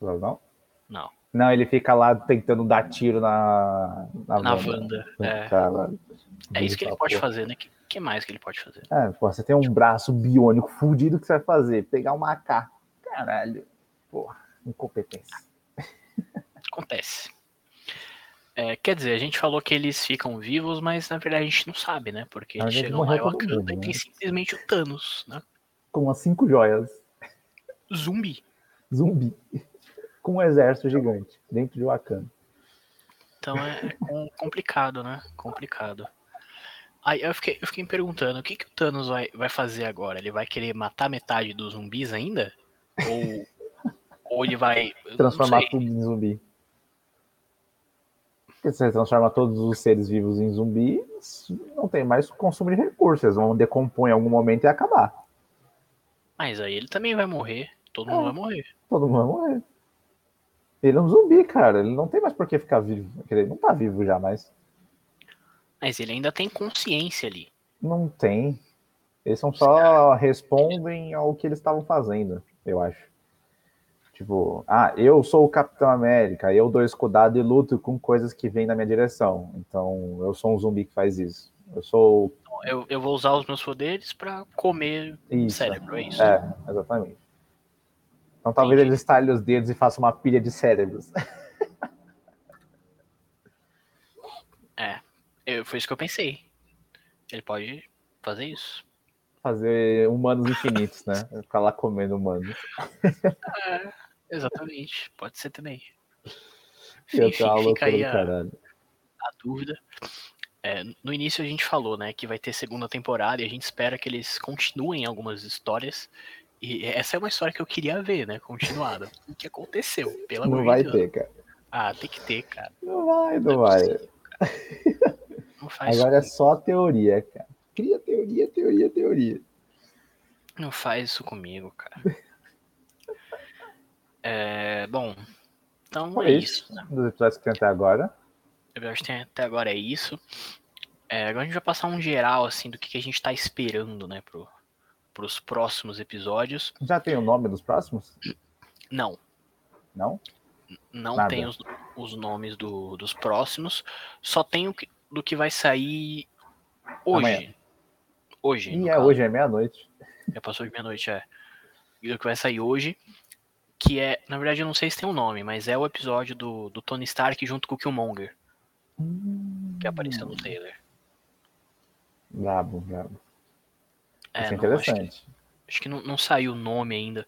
Não? Não. Não, ele fica lá tentando dar tiro na. Na, Na Wanda. É, é isso que ele pode porra. fazer, né? O que, que mais que ele pode fazer? É, pô, você tem um braço biônico fudido, que você vai fazer? Pegar uma AK. Caralho. Porra, incompetência. Acontece. É, quer dizer, a gente falou que eles ficam vivos, mas na verdade a gente não sabe, né? Porque A eles chegam lá em Wakanda mundo, e né? tem simplesmente o Thanos, né? Com as cinco joias. Zumbi. Zumbi. Com um exército gigante. Dentro de Wakanda. Então é, é com- complicado, né? Complicado. Aí eu fiquei, eu fiquei me perguntando, o que, que o Thanos vai, vai fazer agora? Ele vai querer matar metade dos zumbis ainda? Ou, ou ele vai. Transformar tudo em zumbi. Porque se você transforma todos os seres vivos em zumbi, não tem mais consumo de recursos. Eles vão decompor em algum momento e acabar. Mas aí ele também vai morrer. Todo mundo É. vai morrer. Todo mundo vai morrer. Ele é um zumbi, cara. Ele não tem mais por que ficar vivo. Ele não tá vivo já, mas Mas ele ainda tem consciência ali. não tem. Eles são só respondem ao que eles estavam fazendo, eu acho. Tipo, ah, eu sou o Capitão América, eu dou escudado e luto com coisas que vêm na minha direção. Então, eu sou um zumbi que faz isso. Eu sou Então, Eu, eu vou usar os meus poderes pra comer isso. cérebro, é isso. É, exatamente. Então talvez Entendi. eles estalhem os dedos e façam uma pilha de cérebros. Eu- foi isso que eu pensei. Ele pode fazer isso. Fazer humanos infinitos, né? Ficar lá comendo humanos. Exatamente. Pode ser também. Enfim, fica loucura aí a, a dúvida. É, no início a gente falou, né, que vai ter segunda temporada e a gente espera que eles continuem algumas histórias. E essa é uma história que eu queria ver, né, continuada. O que aconteceu? Pelo Não vai Deus. ter, cara. Ah, tem que ter, cara. Não vai, não é vai. possível. Não faz, Agora é só teoria, cara. Cria teoria, teoria, teoria. não faz isso comigo, cara. É, bom, então Foi é isso. isso, né? Dos episódios que tem até agora. Eu acho que tem- até agora é isso. É, agora a gente vai passar um geral, assim, do que, que a gente tá esperando, né, pro, pros próximos episódios. Já tem o nome dos próximos? Não, Não? não Nada. tem os, os nomes do- dos próximos, só tem o que- do que vai sair hoje. Amanhã. Hoje. E é caso. hoje, é meia-noite. Já passou de meia-noite, é. E o que vai sair hoje, que é, na verdade eu não sei se tem um nome, mas é o episódio do, do Tony Stark junto com o Killmonger. Hum. Que apareceu no trailer. Brabo, brabo. É, é interessante. Acho que, acho que não, não saiu o nome ainda,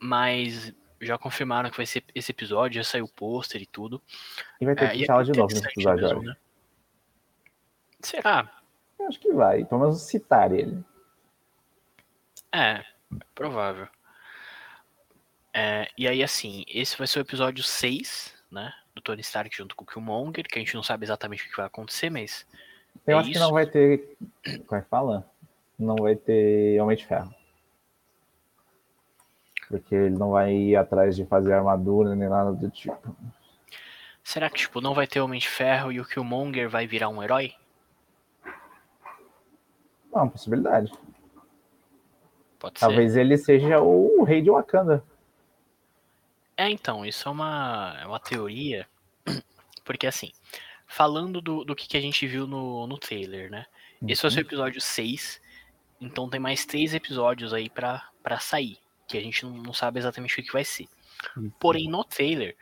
mas já confirmaram que vai ser esse episódio, já saiu o pôster e tudo. E vai ter é, que falar de novo nesse episódio, mesmo, né? Será? Eu acho que vai, pelo menos citar ele. É, é provável. É, e aí, assim, esse vai ser o episódio 6, né? Do Tony Stark junto com o Killmonger, que a gente não sabe exatamente o que vai acontecer, mas. Eu é acho isso. que não vai ter. Como é que fala? Não vai ter Homem de Ferro. Porque ele não vai ir atrás de fazer armadura nem nada do tipo. Será que, tipo, não vai ter Homem de Ferro e o Killmonger vai virar um herói? É uma possibilidade. Pode Talvez ele seja o rei de Wakanda. É, então, isso é uma, é uma teoria, porque assim, falando do, do que, que a gente viu no, no trailer, né? Uhum. Esse vai ser o episódio 6, então tem mais três episódios aí pra, pra sair, que a gente não, não sabe exatamente o que vai ser. Uhum. Porém, no trailer,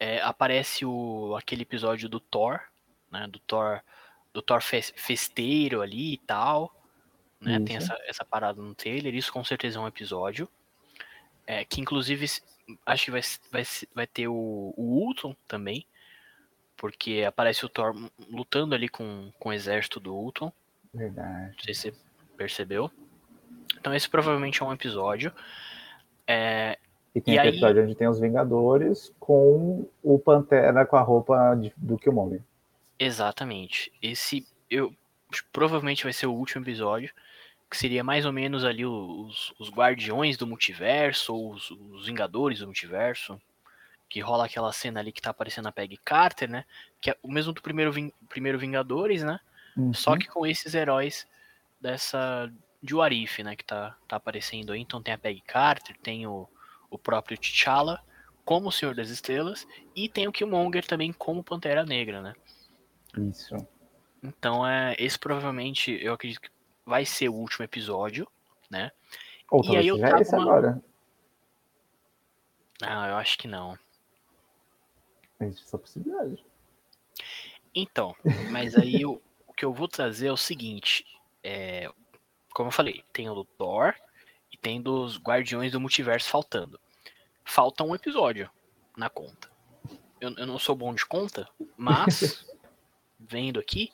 é, aparece o, aquele episódio do Thor, né? Do Thor, do Thor festeiro ali e tal, né? Tem essa, essa parada no trailer, isso com certeza é um episódio. É, que inclusive acho que vai, vai, vai ter o, o Ultron também, porque aparece o Thor lutando ali com, com o exército do Ultron. Verdade. Não sei se você percebeu. Então esse provavelmente é um episódio. É, e tem e aí... episódio onde tem os Vingadores com o Pantera com a roupa de, do Killmonger. Exatamente. Esse eu provavelmente vai ser o último episódio que seria mais ou menos ali os, os guardiões do multiverso, ou os, os, Vingadores do multiverso, que rola aquela cena ali que tá aparecendo a Peggy Carter, né? Que é o mesmo do primeiro, primeiro Vingadores, né? Uhum. Só que com esses heróis dessa de Warif, né? Que tá, tá aparecendo aí. Então tem a Peggy Carter, tem o, o próprio T'Challa como o Senhor das Estrelas e tem o Killmonger também como Pantera Negra, né? Isso. Então é esse provavelmente eu acredito que vai ser o último episódio, né? Ou e aí eu trago esse uma... agora. Ah, eu acho que não. Existe essa possibilidade. Então, mas aí eu, o que eu vou trazer é o seguinte. É, como eu falei, tem o do Thor e tem dos Guardiões do Multiverso faltando. Falta um episódio na conta. Eu, eu não sou bom de conta, mas vendo aqui,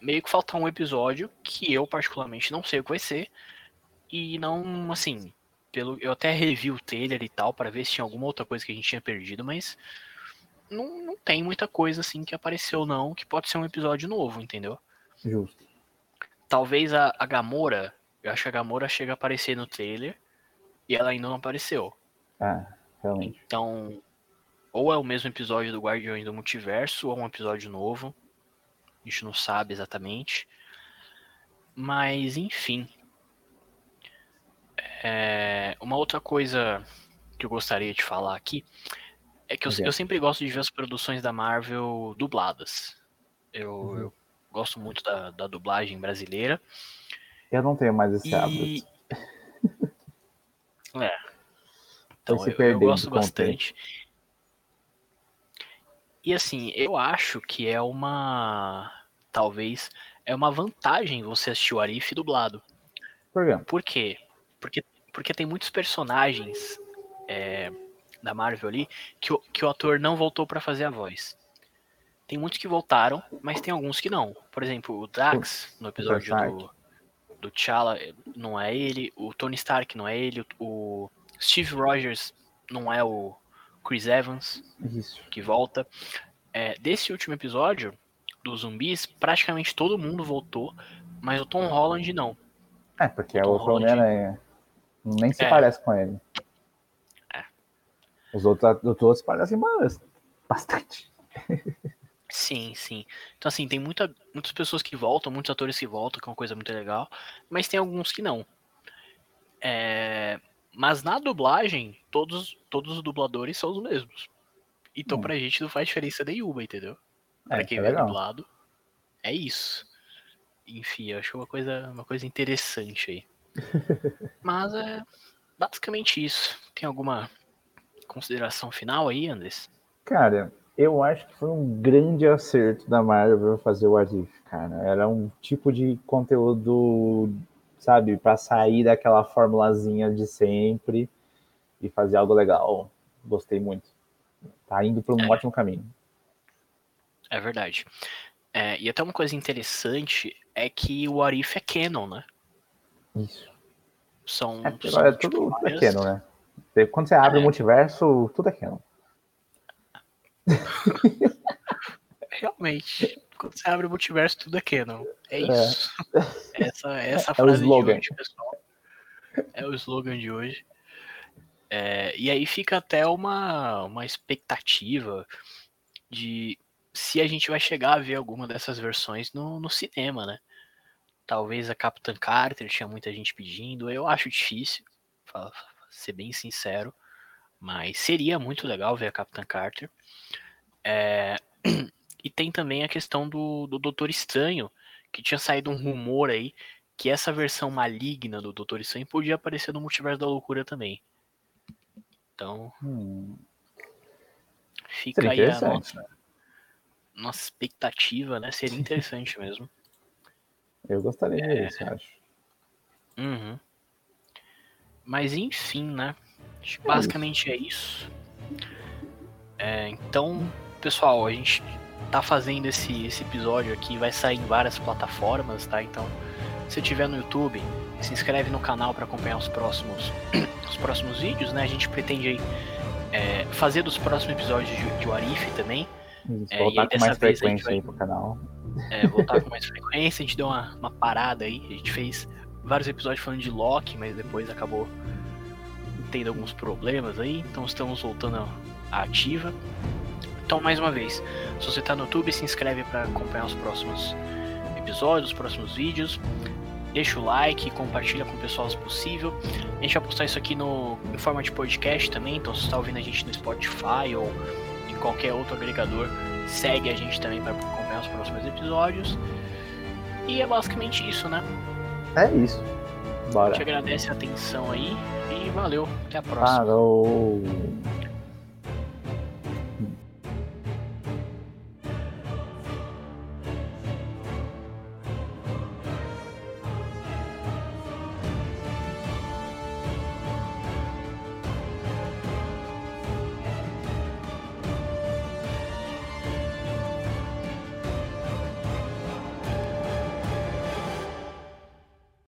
meio que falta um episódio que eu particularmente não sei o que vai ser. E não, assim, pelo eu até revi o trailer e tal para ver se tinha alguma outra coisa que a gente tinha perdido, mas não, não tem muita coisa assim que apareceu não, que pode ser um episódio novo, entendeu? Justo. Talvez a, a Gamora, eu acho que a Gamora chega a aparecer no trailer e ela ainda não apareceu. Ah, realmente. Então, ou é o mesmo episódio do Guardiões do Multiverso, ou é um episódio novo. A gente não sabe exatamente. Mas, enfim. É, uma outra coisa que eu gostaria de falar aqui é que eu, eu, sempre gosto de ver as produções da Marvel dubladas. Eu, uhum. eu gosto muito da, da, dublagem brasileira. Eu não tenho mais esse e... hábito. É. Então, eu, eu gosto bastante. E assim, eu acho que é uma. Talvez. É uma vantagem você assistir o Arif dublado. Por quê? Por quê? Porque, porque tem muitos personagens é, da Marvel ali que o, que o ator não voltou para fazer a voz. Tem muitos que voltaram, mas tem alguns que não. Por exemplo, o Drax, no episódio do, do T'Challa, não é ele. O Tony Stark não é ele. O Steve Rogers não é o, Chris Evans, Isso. que volta. É, desse último episódio, dos zumbis, praticamente todo mundo voltou, mas o Tom Holland não. É, porque o, o Homem-Aranha nem se é. parece com ele. É. Os outros, os outros parecem bastante. Sim, sim. Então, assim, tem muita, muitas pessoas que voltam, muitos atores que voltam, que é uma coisa muito legal, mas tem alguns que não. É, mas na dublagem, todos, todos os dubladores são os mesmos. Então hum. pra gente não faz diferença nenhuma, entendeu? Pra é, quem é vê dublado, é isso. enfim, eu acho uma coisa, uma coisa interessante aí. Mas é basicamente isso. Tem alguma consideração final aí, Andres? Cara, eu acho que foi um grande acerto da Marvel fazer o Arif, cara. Era um tipo de conteúdo, sabe, para sair daquela formulazinha de sempre e fazer algo legal. Gostei muito. Tá indo por um é. ótimo caminho. É verdade. É, e até uma coisa interessante é que o Arif é canon, né? Isso. São, é, são é tudo, tipo, é canon, né? Quando você abre é. o multiverso, tudo é canon. Realmente. Quando você abre o multiverso, tudo é canon. É, é. isso. É. Essa, essa é frase o slogan. hoje, pessoal. É o slogan de hoje. É, e aí fica até uma, uma expectativa de se a gente vai chegar a ver alguma dessas versões no, no cinema, né? Talvez a Capitã Carter tinha muita gente pedindo. Eu acho difícil, pra ser bem sincero. Mas seria muito legal ver a Capitã Carter. É... E tem também a questão do, do Doutor Estranho, que tinha saído um rumor aí que essa versão maligna do Doutor Estranho podia aparecer no Multiverso da Loucura também. Então. Hum. Fica aí a nossa, nossa expectativa, né? Seria interessante mesmo. Eu gostaria é... isso, acho. Uhum. Mas enfim, né? É basicamente é isso. É, então, pessoal, a gente tá fazendo esse, esse episódio aqui, vai sair em várias plataformas, tá? Então, se tiver no YouTube, se inscreve no canal para acompanhar os próximos, os próximos vídeos, né? A gente pretende aí, é, fazer dos próximos episódios de, de Warif também. Isso, é, voltar com mais frequência vai, aí pro canal. É, voltar com mais frequência, a gente deu uma, uma parada aí, a gente fez vários episódios falando de Loki, mas depois acabou tendo alguns problemas aí, então estamos voltando à ativa. Então, mais uma vez, se você está no YouTube, se inscreve para acompanhar os próximos episódios, os próximos vídeos. Deixa o like, compartilha com o pessoal se possível. A gente vai postar isso aqui no, em forma de podcast também, então se você está ouvindo a gente no Spotify ou em qualquer outro agregador, segue a gente também para acompanhar os próximos episódios. E é basicamente isso, né? É isso. Bora. A gente agradece a atenção aí valeu. Até a próxima. Falou.